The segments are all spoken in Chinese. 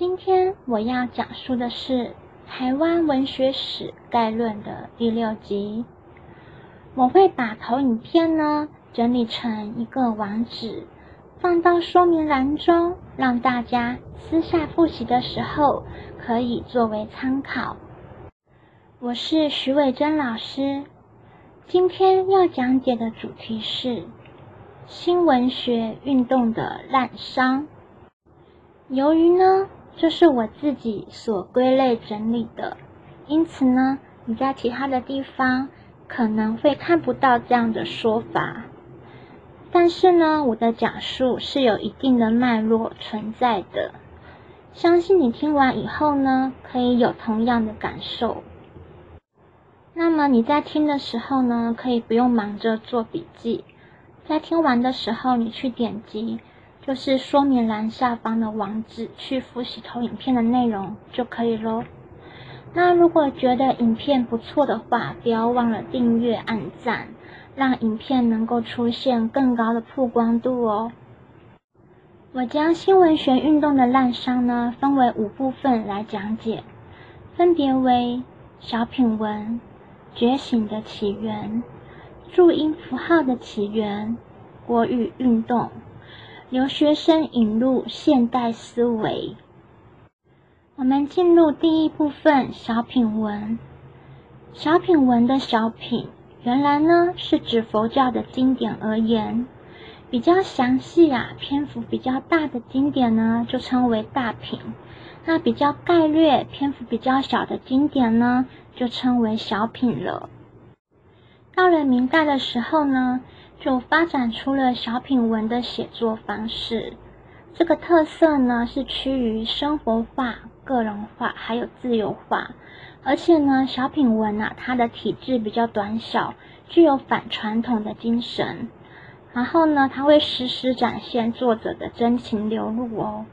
今天我要讲述的是《台湾文学史概论》的第六集。我会把投影片呢整理成一个网址，放到说明栏中，让大家私下复习的时候可以作为参考。我是徐伟珍老师，今天要讲解的主题是新文学运动的滥觞。由于呢。这是我自己所归类整理的，因此呢，你在其他的地方可能会看不到这样的说法。但是呢，我的讲述是有一定的脉络存在的，相信你听完以后呢，可以有同样的感受。那么你在听的时候呢，可以不用忙着做笔记，在听完的时候，你去点击。就是说明栏下方的网址，去复习投影片的内容就可以喽。那如果觉得影片不错的话，不要忘了订阅、按赞，让影片能够出现更高的曝光度哦。我将新文学运动的滥觞呢，分为五部分来讲解，分别为小品文、觉醒的起源、注音符号的起源、国语运动。留学生引入现代思维。我们进入第一部分小品文。小品文的小品，原来呢是指佛教的经典而言，比较详细啊，篇幅比较大的经典呢，就称为大品。那比较概略、篇幅比较小的经典呢，就称为小品了。到了明代的时候呢。就发展出了小品文的写作方式。这个特色呢，是趋于生活化、个人化，还有自由化。而且呢，小品文啊，它的体质比较短小，具有反传统的精神。然后呢，它会时时展现作者的真情流露哦。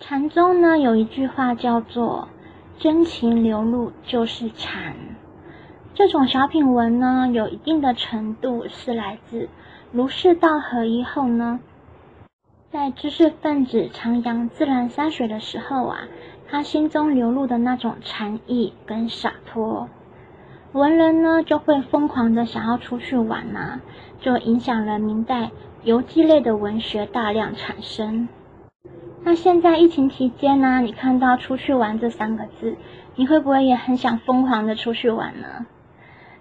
禅宗呢，有一句话叫做“真情流露就是禅”。这种小品文呢，有一定的程度是来自儒释道合一后呢，在知识分子徜徉自然山水的时候啊，他心中流露的那种禅意跟洒脱，文人呢就会疯狂的想要出去玩呐，就影响了明代游记类的文学大量产生。那现在疫情期间呢，你看到出去玩这三个字，你会不会也很想疯狂的出去玩呢？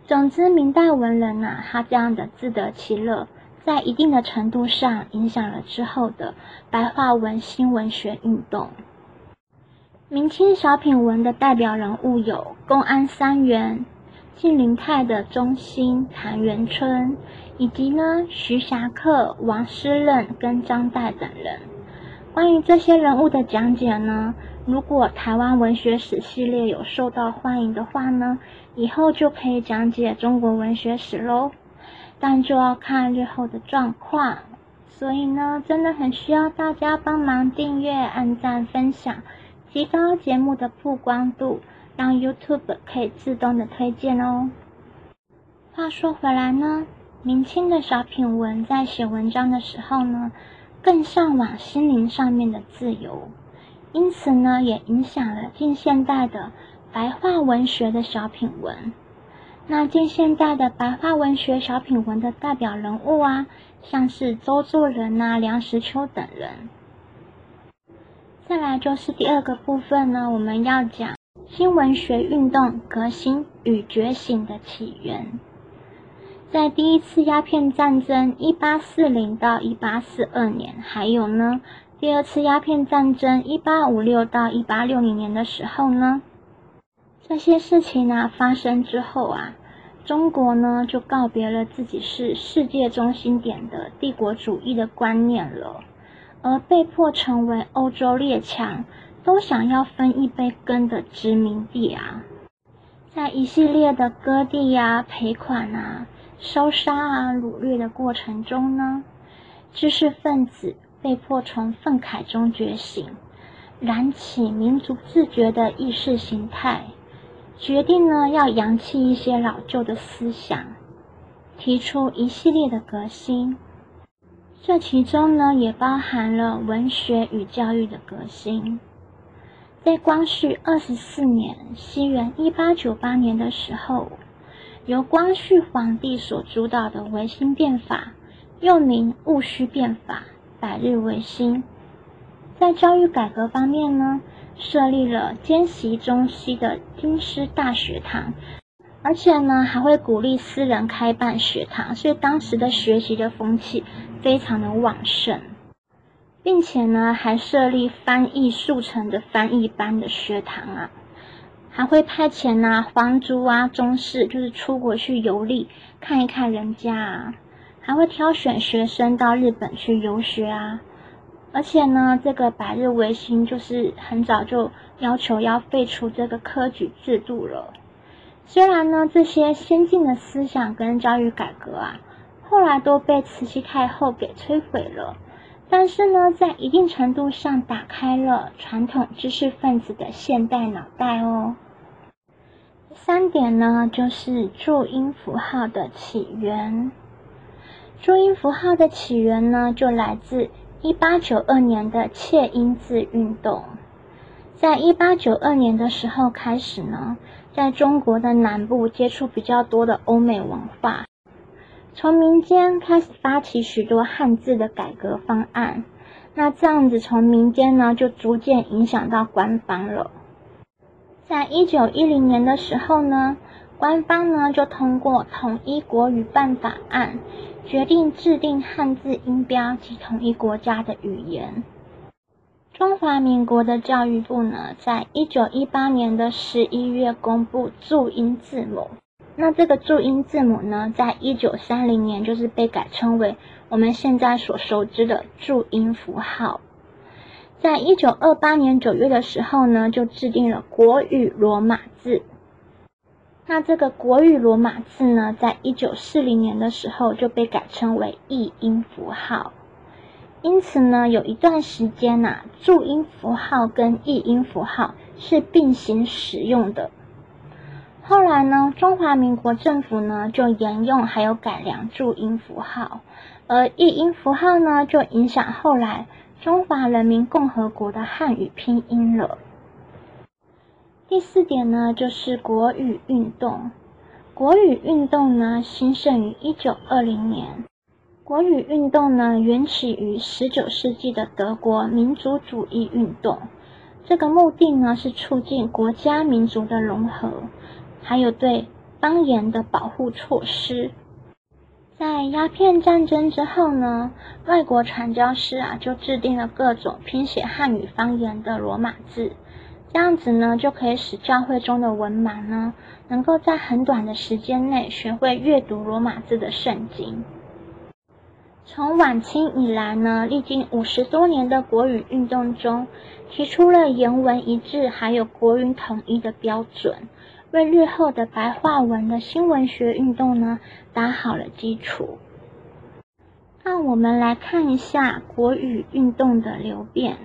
总之，明代文人呐，他这样的自得其乐，在一定的程度上影响了之后的白话文新文学运动。明清小品文的代表人物有公安三元、晋灵泰的中兴、谭元春，以及呢徐霞客、王师任跟张岱等人。关于这些人物的讲解呢？如果台湾文学史系列有受到欢迎的话呢，以后就可以讲解中国文学史喽。但就要看日后的状况，所以呢，真的很需要大家帮忙订阅、按赞、分享，提高节目的曝光度，让 YouTube 可以自动的推荐哦。话说回来呢，明清的小品文在写文章的时候呢，更向往心灵上面的自由。因此呢，也影响了近现代的白话文学的小品文。那近现代的白话文学小品文的代表人物啊，像是周作人呐、梁实秋等人。再来就是第二个部分呢，我们要讲新文学运动革新与觉醒的起源。在第一次鸦片战争（一八四零到一八四二年），还有呢。第二次鸦片战争，一八五六到一八六零年的时候呢，这些事情呢发生之后啊，中国呢就告别了自己是世界中心点的帝国主义的观念了，而被迫成为欧洲列强都想要分一杯羹的殖民地啊，在一系列的割地呀、赔款啊、烧杀啊、掳掠的过程中呢，知识分子。被迫从愤慨中觉醒，燃起民族自觉的意识形态，决定呢要扬弃一些老旧的思想，提出一系列的革新。这其中呢，也包含了文学与教育的革新。在光绪二十四年（西元一八九八年）的时候，由光绪皇帝所主导的维新变法，又名戊戌变法、百日维新，在教育改革方面呢，设立了兼习中西的京师大学堂。而且呢，还会鼓励私人开办学堂，所以当时的学习的风气非常的旺盛，并且呢，还设立翻译速成的翻译班的学堂啊，还会派遣呐皇族啊宗室，就是出国去游历看一看人家啊，还会挑选学生到日本去游学啊，而且呢，这个百日维新就是很早就要求要废除这个科举制度了。虽然呢，这些先进的思想跟教育改革啊，后来都被慈禧太后给摧毁了，但是呢，在一定程度上打开了传统知识分子的现代脑袋哦。第三点呢，就是注音符号的起源。注音符号的起源呢，就来自一八九二年的切音字运动。在一八九二年的时候开始呢。在中国的南部接触比较多的欧美文化，从民间开始发起许多汉字的改革方案，那这样子从民间呢就逐渐影响到官方了。在一九一零年的时候呢，官方呢就通过统一国语办法案，决定制定汉字音标及统一国家的语言。中华民国的教育部呢，在一九一八年的十一月公布注音字母。那这个注音字母呢，在一九三零年就是被改称为我们现在所熟知的注音符号。在一九二八年九月的时候呢，就制定了国语罗马字。那这个国语罗马字呢，在一九四零年的时候就被改称为译音符号。因此呢，有一段时间呐，注音符号跟译音符号是并行使用的。后来呢，中华民国政府呢就沿用还有改良注音符号，而译音符号呢就影响后来中华人民共和国的汉语拼音了。第四点呢，就是国语运动。国语运动呢兴盛于一九二零年。国语运动呢，缘起于十九世纪的德国民族主义运动。这个目的呢，是促进国家民族的融合，还有对方言的保护措施。在鸦片战争之后呢，外国传教士啊，就制定了各种拼写汉语方言的罗马字，这样子呢，就可以使教会中的文盲呢，能够在很短的时间内学会阅读罗马字的圣经。从晚清以来呢，历经五十多年的国语运动中，提出了言文一致还有国语统一的标准，为日后的白话文的新文学运动呢打好了基础。那我们来看一下国语运动的流变。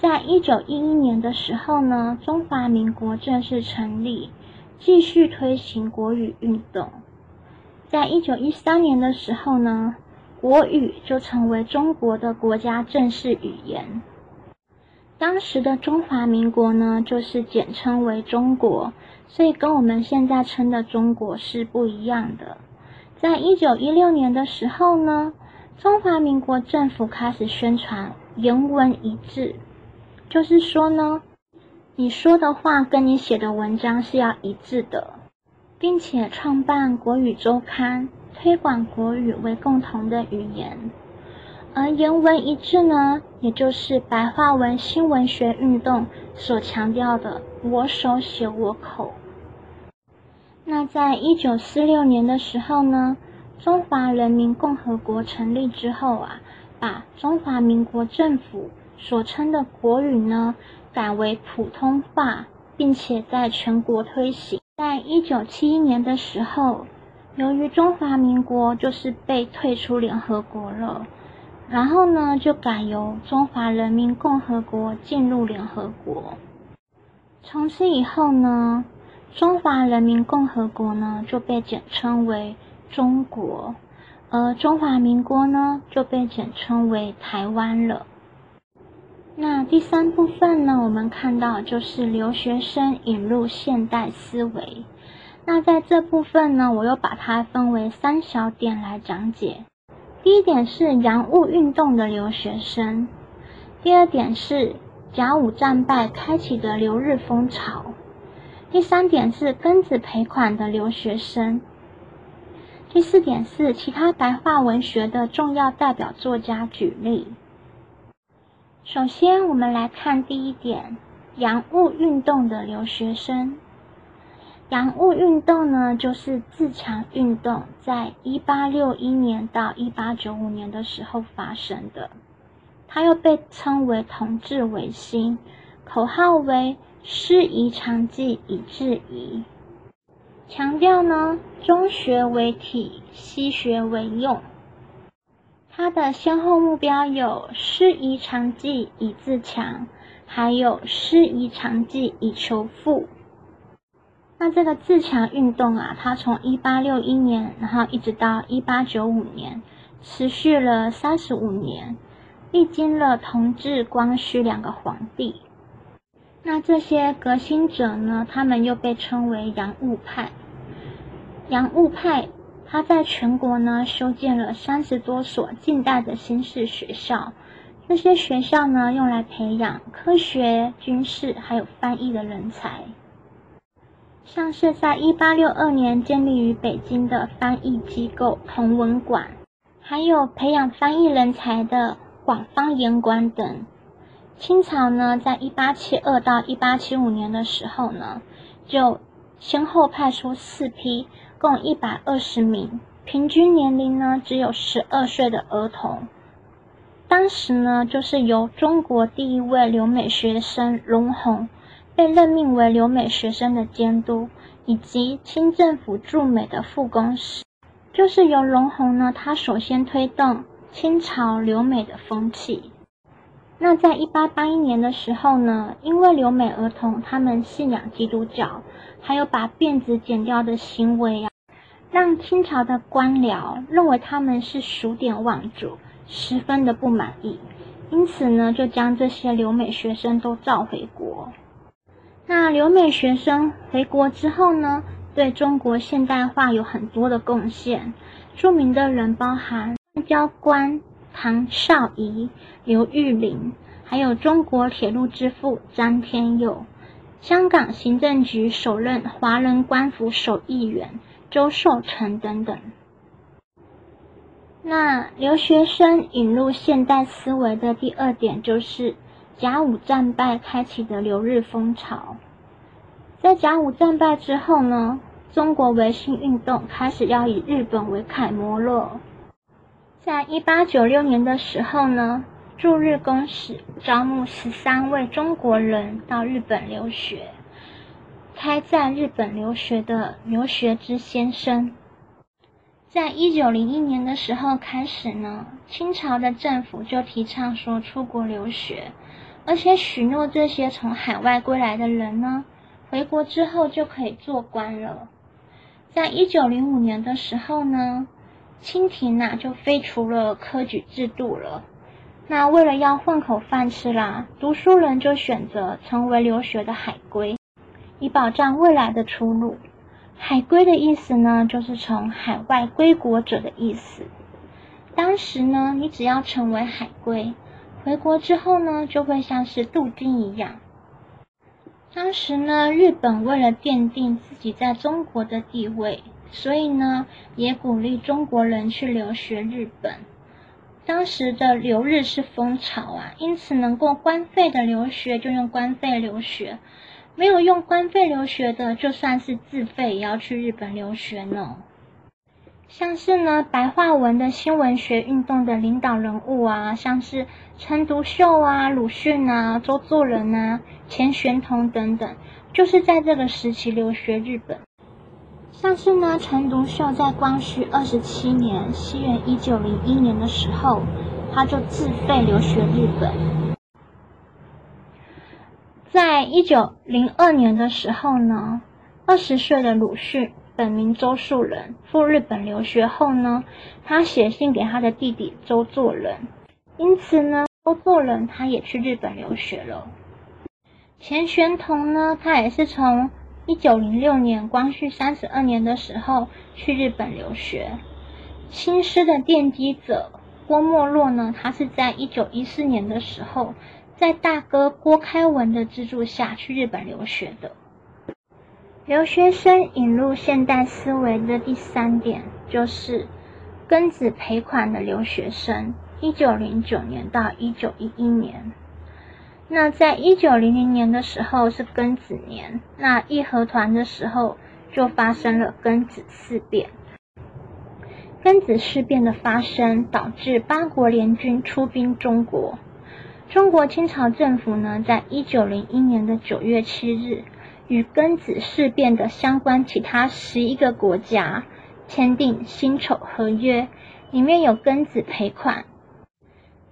在一九一一年的时候呢，中华民国正式成立，继续推行国语运动。在一九一三年的时候呢。国语就成为中国的国家正式语言。当时的中华民国呢，就是简称为中国，所以跟我们现在称的中国是不一样的。在一九一六年的时候呢，中华民国政府开始宣传言文一致，就是说呢，你说的话跟你写的文章是要一致的，并且创办国语周刊。推广国语为共同的语言，而言文一致呢，也就是白话文新文学运动所强调的“我手写我口”。那在一九四六年的时候呢，中华人民共和国成立之后啊，把中华民国政府所称的国语呢改为普通话，并且在全国推行。在一九七一年的时候。由于中华民国就是被退出联合国了，然后呢，就改由中华人民共和国进入联合国。从此以后呢，中华人民共和国呢就被简称为中国，而中华民国呢就被简称为台湾了。那第三部分呢，我们看到就是留学生引入现代思维。那在这部分呢，我又把它分为三小点来讲解。第一点是洋务运动的留学生，第二点是甲午战败开启的留日风潮，第三点是庚子赔款的留学生。第四点是其他白话文学的重要代表作家举例。首先，我们来看第一点，洋务运动的留学生。洋务运动呢，就是自强运动，在一八六一年到一八九五年的时候发生的。它又被称为同治维新，口号为“师夷长技以制夷”。强调呢，中学为体，西学为用。它的先后目标有师夷长技以自强，还有师夷长技以求富。那这个自强运动啊，它从一八六一年，然后一直到一八九五年，持续了三十五年，历经了同治、光绪两个皇帝。那这些革新者呢？他们又被称为洋务派。洋务派，他在全国呢修建了三十多所近代的新式学校。这些学校呢，用来培养科学、军事还有翻译的人才。像是在一八六二年建立于北京的翻译机构同文馆，还有培养翻译人才的广方言馆等。清朝呢，在一八七二到一八七五年的时候呢，就先后派出四批，共一百二十名，平均年龄呢只有十二岁的儿童。当时呢，就是由中国第一位留美学生龙鸿被任命为留美学生的监督，以及清政府驻美的副公使，就是由龙鸿呢，他首先推动清朝留美的风气。那在一八八一年的时候呢，因为留美儿童他们信仰基督教，还有把辫子剪掉的行为啊，让清朝的官僚认为他们是数典忘祖，十分的不满意，因此呢，就将这些留美学生都召回国。那留美学生回国之后呢，对中国现代化有很多的贡献，著名的人包含外交官。唐绍仪、刘玉玲，还有中国铁路之父詹天佑，香港行政局首任华人官府首议员周寿成等等。那留学生引入现代思维的第二点，就是甲午战败开启的留日风潮。在甲午战败之后呢，中国维新运动开始要以日本为楷模了。在一八九六年的时候呢，驻日公使招募十三位中国人到日本留学，开在日本留学的留学之先生。在一九零一年的时候开始呢，清朝的政府就提倡说出国留学，而且许诺这些从海外归来的人呢，回国之后就可以做官了。在一九零五年的时候呢。清廷呐就废除了科举制度了，那为了要混口饭吃啦，读书人就选择成为留学的海归，以保障未来的出路。海归的意思呢，就是从海外归国者的意思。当时呢，你只要成为海归，回国之后呢，就会像是镀金一样。当时呢，日本为了奠定自己在中国的地位。所以呢，也鼓励中国人去留学日本。当时的留日是风潮啊，因此能够官费的留学就用官费留学，没有用官费留学的，就算是自费也要去日本留学呢。像是呢，白话文的新文学运动的领导人物啊，像是陈独秀啊、鲁迅啊、周作人啊、钱玄同等等，就是在这个时期留学日本。像是呢，陈独秀在光绪二十七年（西元一九零一年）的时候，他就自费留学日本。在一九零二年的时候呢，二十岁的鲁迅本名周树人，赴日本留学后呢，他写信给他的弟弟周作人，因此呢，周作人他也去日本留学了。钱玄同呢，他也是从一九零六年光绪三十二年的时候去日本留学。新诗的奠基者郭沫若呢，他是在一九一四年的时候，在大哥郭开文的资助下去日本留学的。留学生引入现代思维的第三点就是庚子赔款的留学生，一九零九年到一九一一年。那在一九零零年的时候是庚子年，那义和团的时候就发生了庚子事变。庚子事变的发生，导致八国联军出兵中国。中国清朝政府呢，在一九零一年的九月七日，与庚子事变的相关其他十一个国家签订辛丑合约，里面有庚子赔款。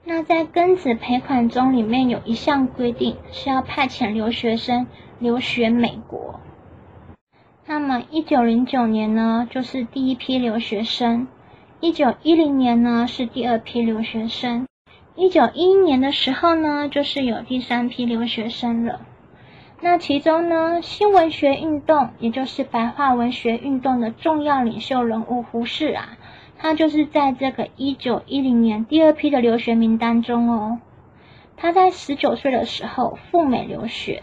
那在庚子赔款中，里面有一项规定是要派遣留学生留学美国。那么，一九零九年呢，就是第一批留学生；一九一零年呢，是第二批留学生；一九一一年的时候呢，就是有第三批留学生了。那其中呢，新文学运动，也就是白话文学运动的重要领袖人物胡适啊。他就是在这个一九一零年第二批的留学名单中哦。他在十九岁的时候赴美留学，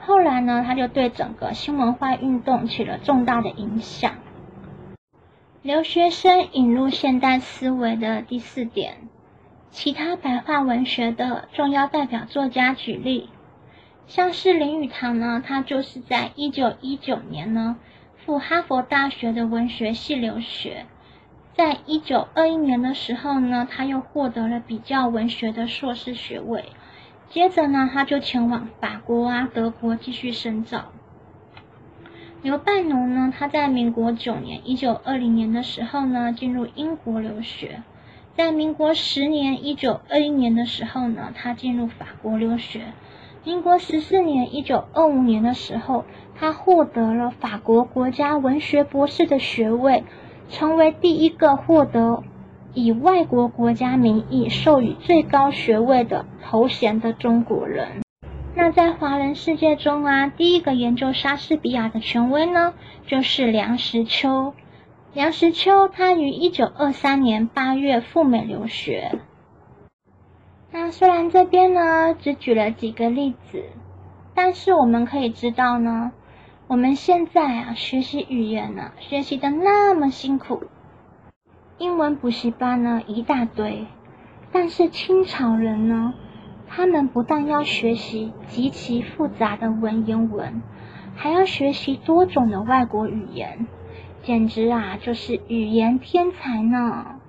后来呢，他就对整个新文化运动起了重大的影响。留学生引入现代思维的第四点，其他白话文学的重要代表作家举例，像是林语堂呢，他就是在一九一九年呢赴哈佛大学的文学系留学。在一九二一年的时候呢，他又获得了比较文学的硕士学位。接着呢，他就前往法国啊、德国继续深造。刘半农呢，他在民国九年（一九二零年）的时候呢，进入英国留学。在民国十年（一九二一年）的时候呢，他进入法国留学。民国十四年（一九二五年）的时候，他获得了法国国家文学博士的学位。成为第一个获得以外国国家名义授予最高学位的头衔的中国人。那在华人世界中啊，第一个研究莎士比亚的权威呢，就是梁实秋。梁实秋他于一九二三年八月赴美留学。那虽然这边呢只举了几个例子，但是我们可以知道呢。我们现在啊，学习语言呢，学习的那么辛苦，英文补习班呢一大堆，但是清朝人呢，他们不但要学习极其复杂的文言文，还要学习多种的外国语言，简直啊就是语言天才呢。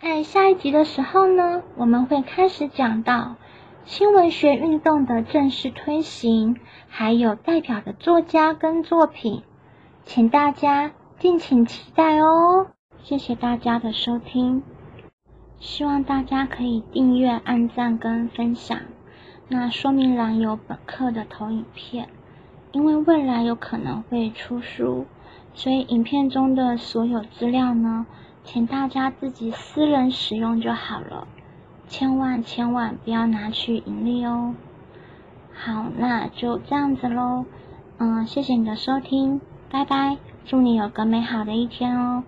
在下一集的时候呢，我们会开始讲到。新文学运动的正式推行，还有代表的作家跟作品，请大家敬请期待哦！谢谢大家的收听，希望大家可以订阅、按赞跟分享。那说明栏有本课的投影片，因为未来有可能会出书，所以影片中的所有资料呢，请大家自己私人使用就好了。千万千万不要拿去盈利哦！好，那就这样子喽。嗯，谢谢你的收听，拜拜，祝你有个美好的一天哦。